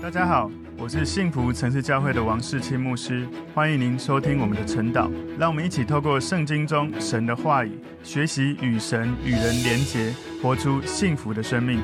大家好，我是幸福城市教会的王世清牧师，欢迎您收听我们的晨祷。让我们一起透过圣经中神的话语，学习与神与人连结，活出幸福的生命。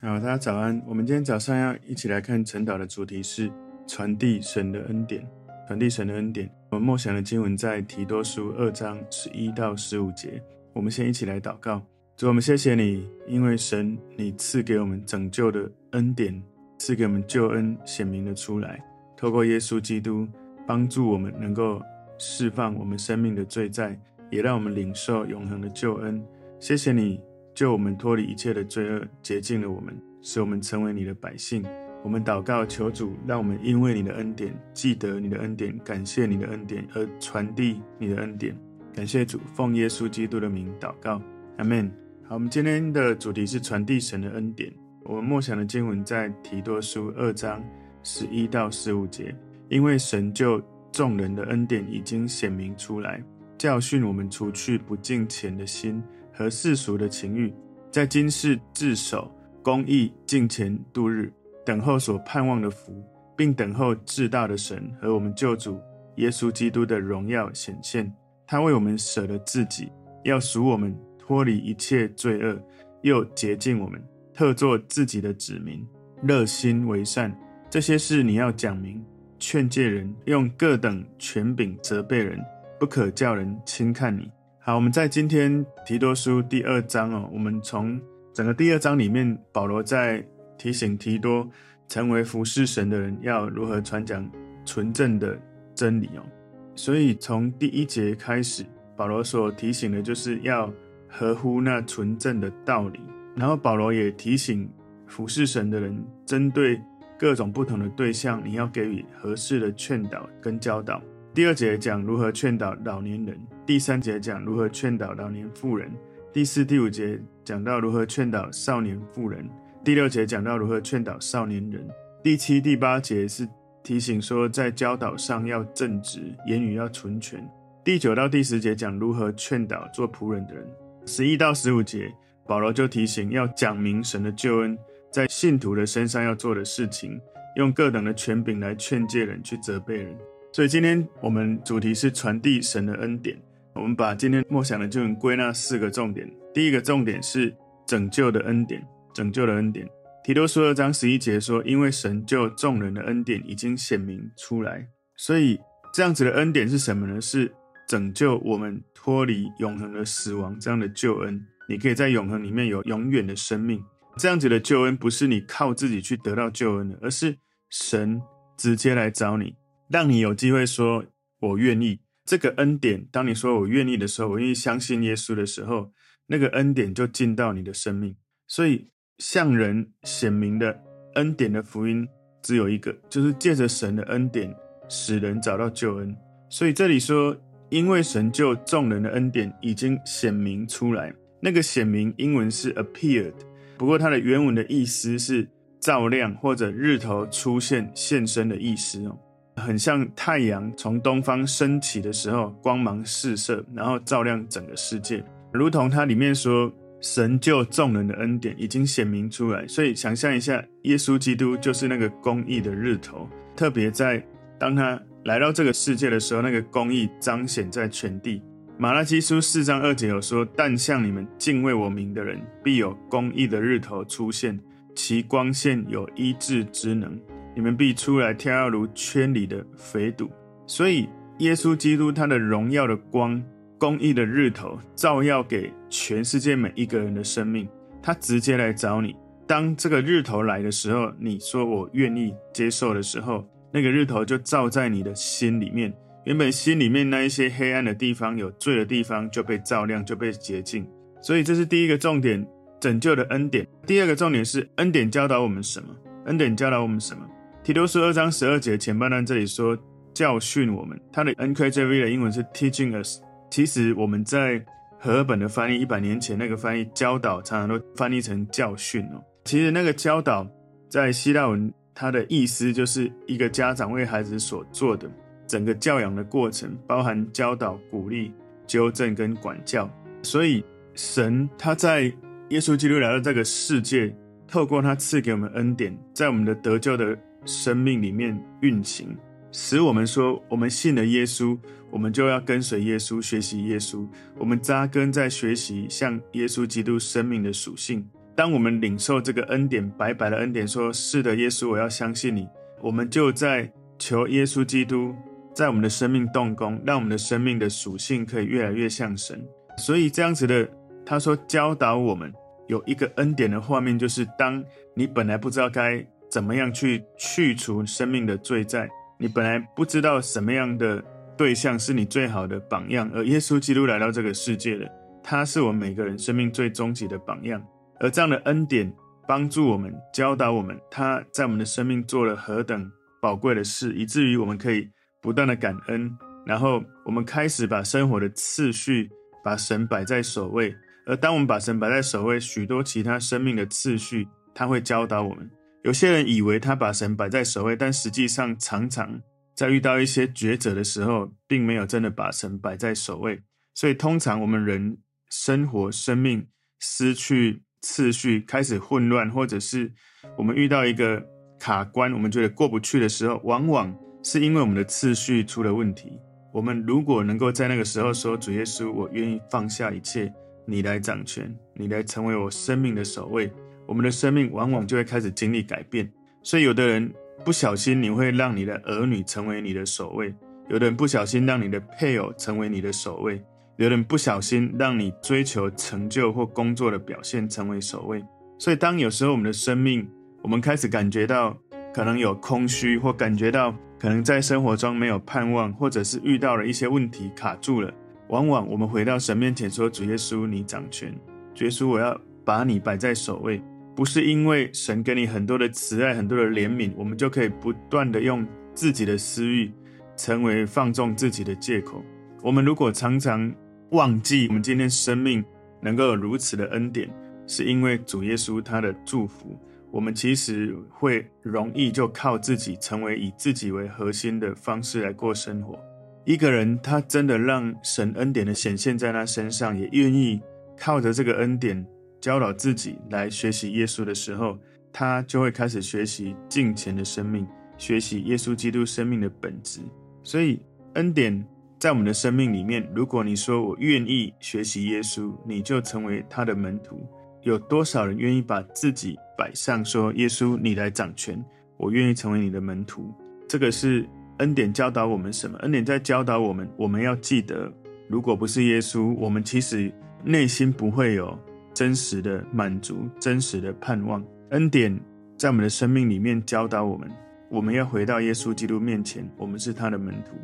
好，大家早安。我们今天早上要一起来看晨祷的主题是传递神的恩典。传递神的恩典。我们默想的经文在提多书二章十一到十五节。我们先一起来祷告。主，我们谢谢你，因为神，你赐给我们拯救的恩典，赐给我们救恩，显明了出来。透过耶稣基督，帮助我们能够释放我们生命的罪债，也让我们领受永恒的救恩。谢谢你，救我们脱离一切的罪恶，洁净了我们，使我们成为你的百姓。我们祷告，求主让我们因为你的恩典，记得你的恩典，感谢你的恩典，而传递你的恩典。感谢主，奉耶稣基督的名祷告，阿门。好，我们今天的主题是传递神的恩典。我们默想的经文在提多书二章十一到十五节。因为神就众人的恩典已经显明出来，教训我们除去不敬虔的心和世俗的情欲，在今世自守公义，敬虔度日，等候所盼望的福，并等候至大的神和我们救主耶稣基督的荣耀显现。他为我们舍了自己，要赎我们。脱离一切罪恶，又洁净我们，特作自己的子民，热心为善。这些事你要讲明，劝诫人，用各等权柄责备人，不可叫人轻看你。好，我们在今天提多书第二章哦，我们从整个第二章里面，保罗在提醒提多，成为服侍神的人要如何传讲纯正的真理哦。所以从第一节开始，保罗所提醒的就是要。合乎那纯正的道理，然后保罗也提醒服侍神的人，针对各种不同的对象，你要给予合适的劝导跟教导。第二节讲如何劝导老年人，第三节讲如何劝导老年妇人，第四、第五节讲到如何劝导少年妇人，第六节讲到如何劝导少年人，第七、第八节是提醒说在教导上要正直，言语要纯全。第九到第十节讲如何劝导做仆人的人。十一到十五节，保罗就提醒要讲明神的救恩在信徒的身上要做的事情，用各等的权柄来劝诫人，去责备人。所以今天我们主题是传递神的恩典。我们把今天默想的经文归纳四个重点。第一个重点是拯救的恩典，拯救的恩典。提多书二章十一节说：“因为神救众人的恩典已经显明出来。”所以这样子的恩典是什么呢？是。拯救我们脱离永恒的死亡，这样的救恩，你可以在永恒里面有永远的生命。这样子的救恩不是你靠自己去得到救恩的，而是神直接来找你，让你有机会说“我愿意”。这个恩典，当你说“我愿意”的时候，我愿意相信耶稣的时候，那个恩典就进到你的生命。所以向人显明的恩典的福音只有一个，就是借着神的恩典使人找到救恩。所以这里说。因为神救众人的恩典已经显明出来，那个显明英文是 appeared，不过它的原文的意思是照亮或者日头出现现身的意思哦，很像太阳从东方升起的时候，光芒四射，然后照亮整个世界，如同它里面说，神救众人的恩典已经显明出来，所以想象一下，耶稣基督就是那个公义的日头，特别在当他。来到这个世界的时候，那个公义彰显在全地。马拉基书四章二节有说：“但向你们敬畏我名的人，必有公义的日头出现，其光线有医治之能。你们必出来跳跃如圈里的肥犊。”所以，耶稣基督他的荣耀的光，公义的日头，照耀给全世界每一个人的生命。他直接来找你。当这个日头来的时候，你说我愿意接受的时候。那个日头就照在你的心里面，原本心里面那一些黑暗的地方、有罪的地方就被照亮，就被洁净。所以这是第一个重点，拯救的恩典。第二个重点是恩典教导我们什么？恩典教导我们什么？提多书二章十二节前半段这里说教训我们，它的 NKJV 的英文是 teaching us。其实我们在和本的翻译一百年前那个翻译教导，常常都翻译成教训哦。其实那个教导在希腊文。它的意思就是一个家长为孩子所做的整个教养的过程，包含教导、鼓励、纠正跟管教。所以，神他在耶稣基督来到这个世界，透过他赐给我们恩典，在我们的得救的生命里面运行，使我们说，我们信了耶稣，我们就要跟随耶稣，学习耶稣。我们扎根在学习像耶稣基督生命的属性。当我们领受这个恩典，白白的恩典，说是的，耶稣，我要相信你。我们就在求耶稣基督在我们的生命动工，让我们的生命的属性可以越来越像神。所以这样子的，他说教导我们。有一个恩典的画面，就是当你本来不知道该怎么样去去除生命的罪债，你本来不知道什么样的对象是你最好的榜样，而耶稣基督来到这个世界了，他是我们每个人生命最终极的榜样。而这样的恩典帮助我们、教导我们，他在我们的生命做了何等宝贵的事，以至于我们可以不断的感恩，然后我们开始把生活的次序，把神摆在首位。而当我们把神摆在首位，许多其他生命的次序，他会教导我们。有些人以为他把神摆在首位，但实际上常常在遇到一些抉择的时候，并没有真的把神摆在首位。所以，通常我们人生活、生命失去次序，开始混乱，或者是我们遇到一个卡关，我们觉得过不去的时候，往往是因为我们的次序出了问题。我们如果能够在那个时候说：“主耶稣，我愿意放下一切。”你来掌权，你来成为我生命的守卫，我们的生命往往就会开始经历改变。所以，有的人不小心，你会让你的儿女成为你的守卫；有的人不小心，让你的配偶成为你的守卫；有的人不小心，让你追求成就或工作的表现成为首位。所以，当有时候我们的生命，我们开始感觉到可能有空虚，或感觉到可能在生活中没有盼望，或者是遇到了一些问题卡住了。往往我们回到神面前说：“主耶稣，你掌权。主耶稣，我要把你摆在首位，不是因为神给你很多的慈爱、很多的怜悯，我们就可以不断的用自己的私欲成为放纵自己的借口。我们如果常常忘记我们今天生命能够有如此的恩典，是因为主耶稣他的祝福，我们其实会容易就靠自己，成为以自己为核心的方式来过生活。”一个人，他真的让神恩典的显现在他身上，也愿意靠着这个恩典教导自己来学习耶稣的时候，他就会开始学习敬虔的生命，学习耶稣基督生命的本质。所以，恩典在我们的生命里面，如果你说我愿意学习耶稣，你就成为他的门徒。有多少人愿意把自己摆上，说耶稣，你来掌权，我愿意成为你的门徒？这个是。恩典教导我们什么？恩典在教导我们，我们要记得，如果不是耶稣，我们其实内心不会有真实的满足、真实的盼望。恩典在我们的生命里面教导我们，我们要回到耶稣基督面前，我们是他的门徒。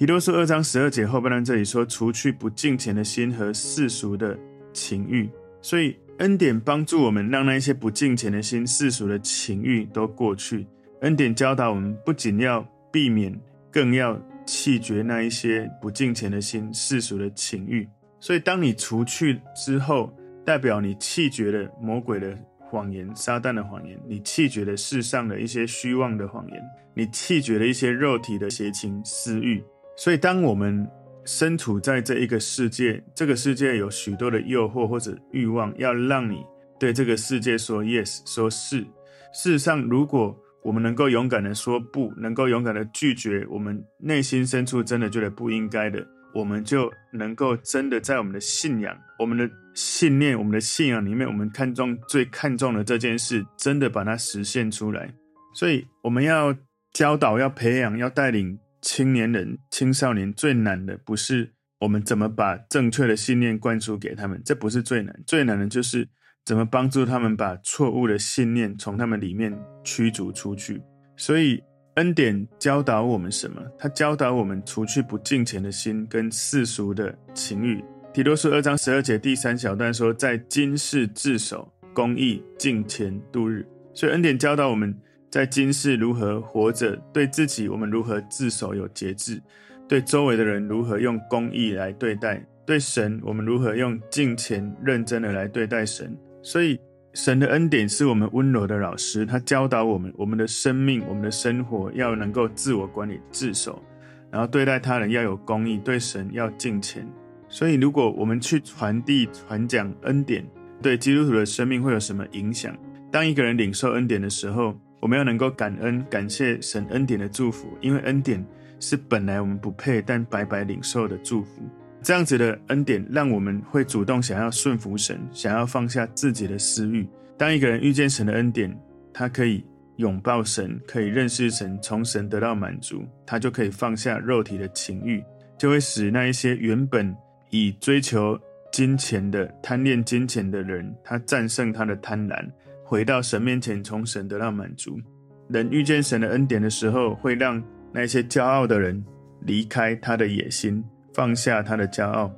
提多书二章十二节后半段这里说：“除去不敬虔的心和世俗的情欲。”所以恩典帮助我们，让那一些不敬虔的心、世俗的情欲都过去。恩典教导我们，不仅要避免，更要弃绝那一些不敬虔的心、世俗的情欲。所以，当你除去之后，代表你弃绝了魔鬼的谎言、撒旦的谎言，你弃绝了世上的一些虚妄的谎言，你弃绝了一些肉体的邪情私欲。所以，当我们身处在这一个世界，这个世界有许多的诱惑或者欲望，要让你对这个世界说 yes，说是。事实上，如果我们能够勇敢的说不，能够勇敢的拒绝我们内心深处真的觉得不应该的，我们就能够真的在我们的信仰、我们的信念、我们的信仰里面，我们看重最看重的这件事，真的把它实现出来。所以我们要教导、要培养、要带领青年人、青少年，最难的不是我们怎么把正确的信念灌输给他们，这不是最难，最难的就是。怎么帮助他们把错误的信念从他们里面驱逐出去？所以恩典教导我们什么？他教导我们除去不敬虔的心跟世俗的情欲。提多书二章十二节第三小段说，在今世自守公义敬虔度日。所以恩典教导我们在今世如何活着，对自己我们如何自守有节制，对周围的人如何用公义来对待，对神我们如何用敬虔认真的来对待神。所以，神的恩典是我们温柔的老师，他教导我们，我们的生命、我们的生活要能够自我管理、自守，然后对待他人要有公义，对神要敬虔。所以，如果我们去传递、传讲恩典，对基督徒的生命会有什么影响？当一个人领受恩典的时候，我们要能够感恩、感谢神恩典的祝福，因为恩典是本来我们不配但白白领受的祝福。这样子的恩典，让我们会主动想要顺服神，想要放下自己的私欲。当一个人遇见神的恩典，他可以拥抱神，可以认识神，从神得到满足，他就可以放下肉体的情欲，就会使那一些原本以追求金钱的贪恋金钱的人，他战胜他的贪婪，回到神面前，从神得到满足。人遇见神的恩典的时候，会让那些骄傲的人离开他的野心，放下他的骄傲。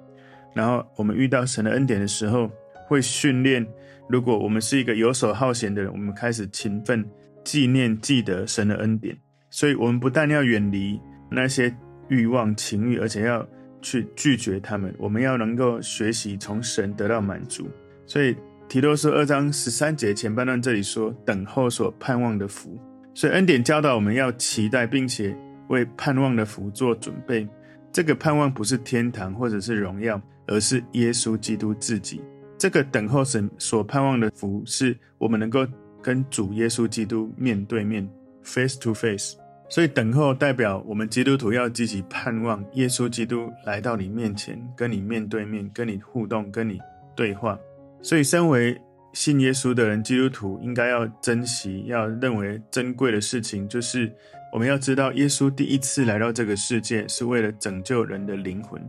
然后我们遇到神的恩典的时候，会训练。如果我们是一个游手好闲的人，我们开始勤奋纪念、记得神的恩典。所以，我们不但要远离那些欲望、情欲，而且要。去拒绝他们，我们要能够学习从神得到满足。所以提多书二章十三节前半段这里说：“等候所盼望的福。”所以恩典教导我们要期待，并且为盼望的福做准备。这个盼望不是天堂或者是荣耀，而是耶稣基督自己。这个等候神所盼望的福，是我们能够跟主耶稣基督面对面 （face to face）。所以等候代表我们基督徒要积极盼望耶稣基督来到你面前，跟你面对面，跟你互动，跟你对话。所以，身为信耶稣的人，基督徒应该要珍惜、要认为珍贵的事情，就是我们要知道，耶稣第一次来到这个世界是为了拯救人的灵魂。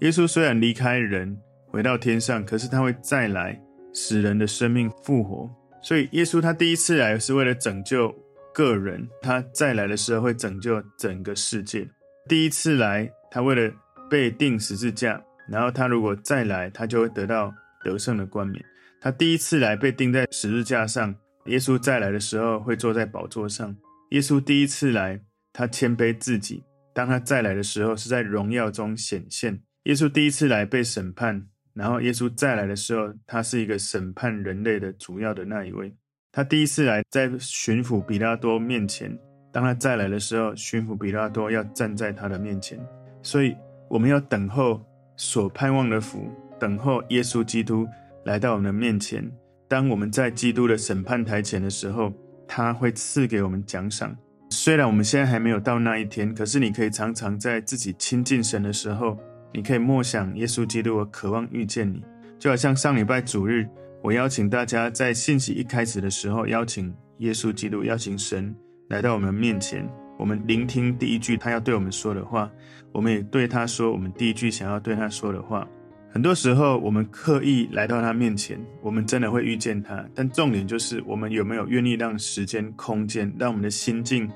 耶稣虽然离开人回到天上，可是他会再来，使人的生命复活。所以，耶稣他第一次来是为了拯救。个人，他再来的时候会拯救整个世界。第一次来，他为了被钉十字架，然后他如果再来，他就会得到得胜的冠冕。他第一次来被钉在十字架上，耶稣再来的时候会坐在宝座上。耶稣第一次来，他谦卑自己，当他再来的时候是在荣耀中显现。耶稣第一次来被审判，然后耶稣再来的时候，他是一个审判人类的主要的那一位。他第一次来，在巡抚彼拉多面前；当他再来的时候，巡抚彼拉多要站在他的面前。所以，我们要等候所盼望的福，等候耶稣基督来到我们的面前。当我们在基督的审判台前的时候，他会赐给我们奖赏。虽然我们现在还没有到那一天，可是你可以常常在自己亲近神的时候，你可以默想耶稣基督，我渴望遇见你，就好像上礼拜主日。我邀请大家在信息一开始的时候，邀请耶稣基督，邀请神来到我们面前。我们聆听第一句他要对我们说的话，我们也对他说我们第一句想要对他说的话。很多时候，我们刻意来到他面前，我们真的会遇见他。但重点就是，我们有没有愿意让时间、空间，让我们的心境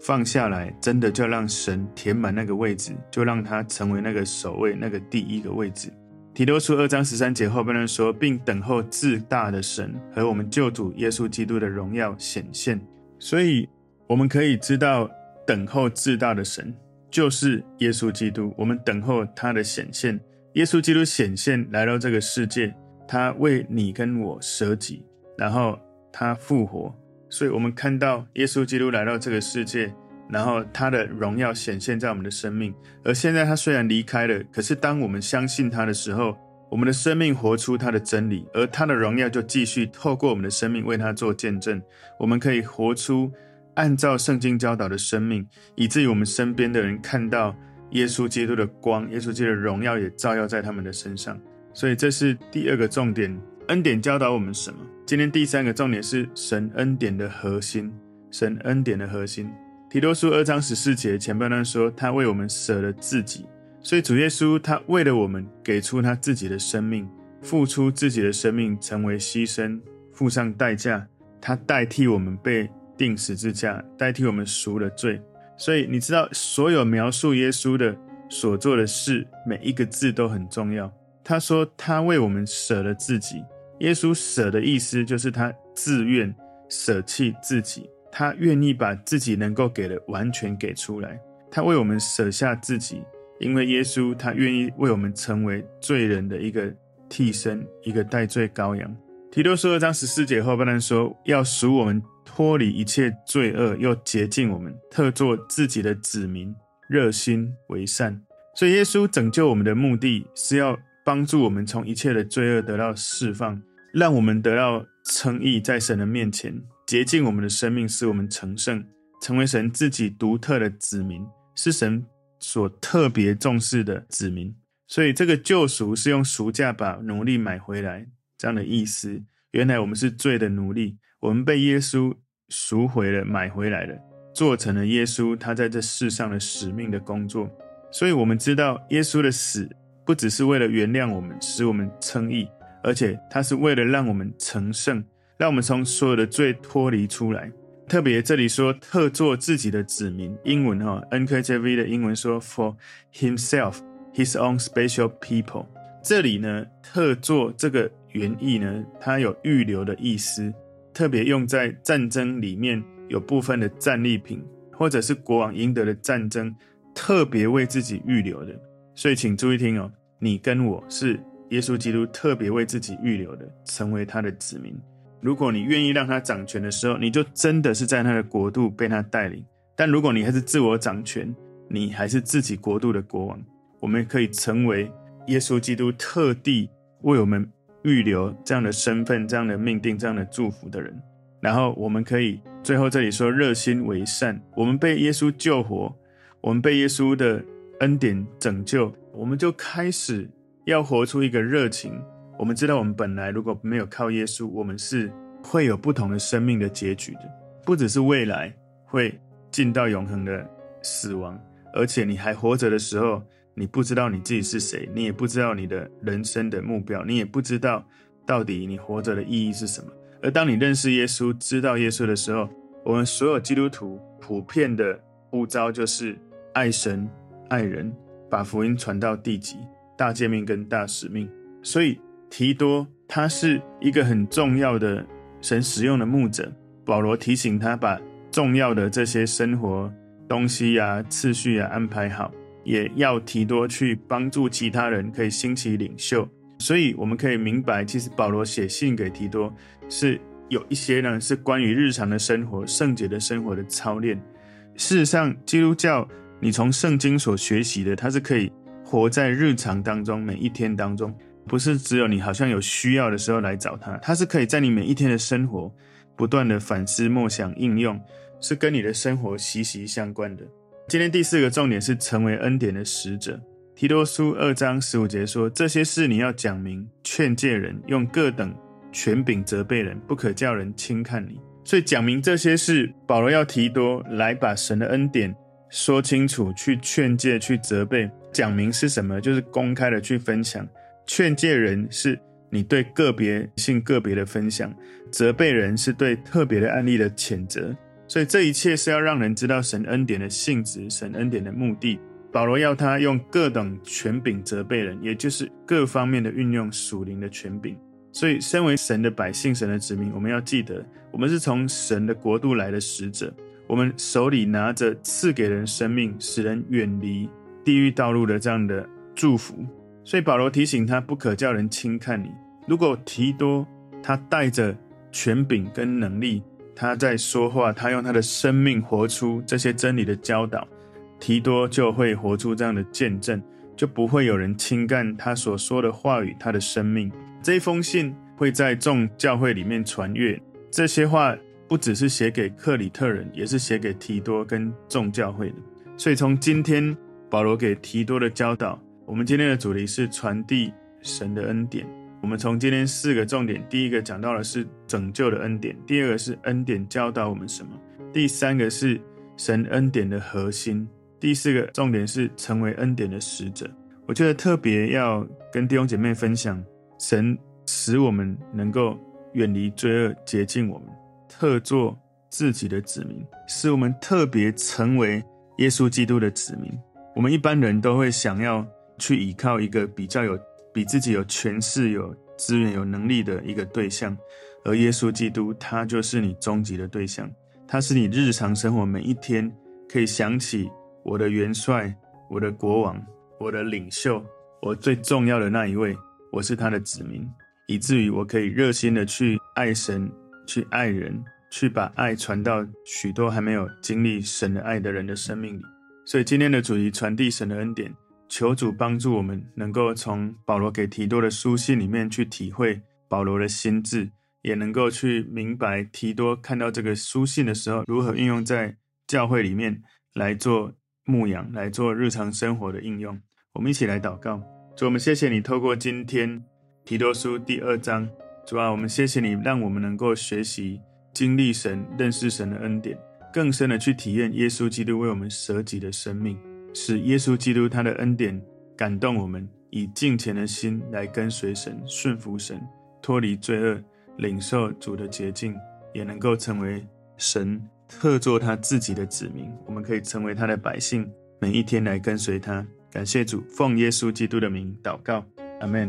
放下来，真的就让神填满那个位置，就让他成为那个首位、那个第一个位置。提多书二章十三节后半段说，并等候至大的神和我们救主耶稣基督的荣耀显现。所以我们可以知道，等候至大的神就是耶稣基督。我们等候他的显现。耶稣基督显现来到这个世界，他为你跟我舍己，然后他复活。所以我们看到耶稣基督来到这个世界。然后他的荣耀显现在我们的生命，而现在他虽然离开了，可是当我们相信他的时候，我们的生命活出他的真理，而他的荣耀就继续透过我们的生命为他做见证。我们可以活出按照圣经教导的生命，以至于我们身边的人看到耶稣基督的光，耶稣基督的荣耀也照耀在他们的身上。所以这是第二个重点，恩典教导我们什么？今天第三个重点是神恩典的核心，神恩典的核心。提多书二章十四节前半段说，他为我们舍了自己，所以主耶稣他为了我们给出他自己的生命，付出自己的生命成为牺牲，付上代价，他代替我们被钉十字架，代替我们赎了罪。所以你知道，所有描述耶稣的所做的事，每一个字都很重要。他说他为我们舍了自己，耶稣舍的意思就是他自愿舍弃自己。他愿意把自己能够给的完全给出来，他为我们舍下自己，因为耶稣他愿意为我们成为罪人的一个替身，一个代罪羔羊。提多书二章十四节后半段说，要赎我们脱离一切罪恶，又洁净我们，特作自己的子民，热心为善。所以耶稣拯救我们的目的是要帮助我们从一切的罪恶得到释放，让我们得到称义在神的面前，洁净我们的生命，使我们成圣，成为神自己独特的子民，是神所特别重视的子民。所以，这个救赎是用赎价把奴隶买回来这样的意思。原来我们是罪的奴隶，我们被耶稣赎回了，买回来了，做成了耶稣他在这世上的使命的工作。所以，我们知道耶稣的死不只是为了原谅我们，使我们称义，而且他是为了让我们成圣，让我们从所有的罪脱离出来。特别这里说特做自己的子民，英文哈 NKJV 的英文说 For himself, his own special people。这里呢，特做这个原意呢，它有预留的意思，特别用在战争里面有部分的战利品，或者是国王赢得的战争。特别为自己预留的，所以请注意听哦，你跟我是耶稣基督特别为自己预留的，成为他的子民。如果你愿意让他掌权的时候，你就真的是在他的国度被他带领。但如果你还是自我掌权，你还是自己国度的国王。我们可以成为耶稣基督特地为我们预留这样的身份、这样的命定、这样的祝福的人。然后我们可以最后这里说热心为善，我们被耶稣救活。我们被耶稣的恩典拯救，我们就开始要活出一个热情。我们知道，我们本来如果没有靠耶稣，我们是会有不同的生命的结局的。不只是未来会进到永恒的死亡，而且你还活着的时候，你不知道你自己是谁，你也不知道你的人生的目标，你也不知道到底你活着的意义是什么。而当你认识耶稣、知道耶稣的时候，我们所有基督徒普遍的呼召就是。爱神、爱人，把福音传到地极，大诫命跟大使命。所以提多他是一个很重要的神使用的牧者。保罗提醒他把重要的这些生活东西呀、次序呀、安排好，也要提多去帮助其他人，可以兴起领袖。所以我们可以明白，其实保罗写信给提多是有一些呢，是关于日常的生活、圣洁的生活的操练。事实上，基督教。你从圣经所学习的，它是可以活在日常当中，每一天当中，不是只有你好像有需要的时候来找他，它是可以在你每一天的生活不断的反思、默想、应用，是跟你的生活息息相关的。今天第四个重点是成为恩典的使者。提多书二章十五节说：“这些事你要讲明，劝诫人，用各等权柄责备人，不可叫人轻看你。”所以讲明这些事，保罗要提多来把神的恩典。说清楚，去劝诫，去责备，讲明是什么，就是公开的去分享。劝诫人是你对个别性个别的分享，责备人是对特别的案例的谴责。所以这一切是要让人知道神恩典的性质，神恩典的目的。保罗要他用各等权柄责备人，也就是各方面的运用属灵的权柄。所以，身为神的百姓，神的子民，我们要记得，我们是从神的国度来的使者。我们手里拿着赐给人生命、使人远离地狱道路的这样的祝福，所以保罗提醒他不可叫人轻看你。如果提多他带着权柄跟能力，他在说话，他用他的生命活出这些真理的教导，提多就会活出这样的见证，就不会有人轻看他所说的话语，他的生命。这一封信会在众教会里面传阅，这些话。不只是写给克里特人，也是写给提多跟众教会的。所以从今天保罗给提多的教导，我们今天的主题是传递神的恩典。我们从今天四个重点，第一个讲到的是拯救的恩典，第二个是恩典教导我们什么，第三个是神恩典的核心，第四个重点是成为恩典的使者。我觉得特别要跟弟兄姐妹分享，神使我们能够远离罪恶，洁净我们。特作自己的子民，使我们特别成为耶稣基督的子民。我们一般人都会想要去依靠一个比较有、比自己有权势、有资源、有能力的一个对象，而耶稣基督他就是你终极的对象。他是你日常生活每一天可以想起我的元帅、我的国王、我的领袖，我最重要的那一位。我是他的子民，以至于我可以热心的去爱神。去爱人，去把爱传到许多还没有经历神的爱的人的生命里。所以今天的主题，传递神的恩典，求主帮助我们，能够从保罗给提多的书信里面去体会保罗的心志，也能够去明白提多看到这个书信的时候，如何运用在教会里面来做牧养，来做日常生活的应用。我们一起来祷告，主，我们谢谢你透过今天提多书第二章，主啊，我们谢谢你让我们能够学习经历神、认识神的恩典，更深的去体验耶稣基督为我们舍己的生命，使耶稣基督他的恩典感动我们，以敬虔的心来跟随神、顺服神，脱离罪恶。领受主的洁净，也能够成为神特作他自己的子民。我们可以成为他的百姓，每一天来跟随他。感谢主，奉耶稣基督的名祷告，阿门。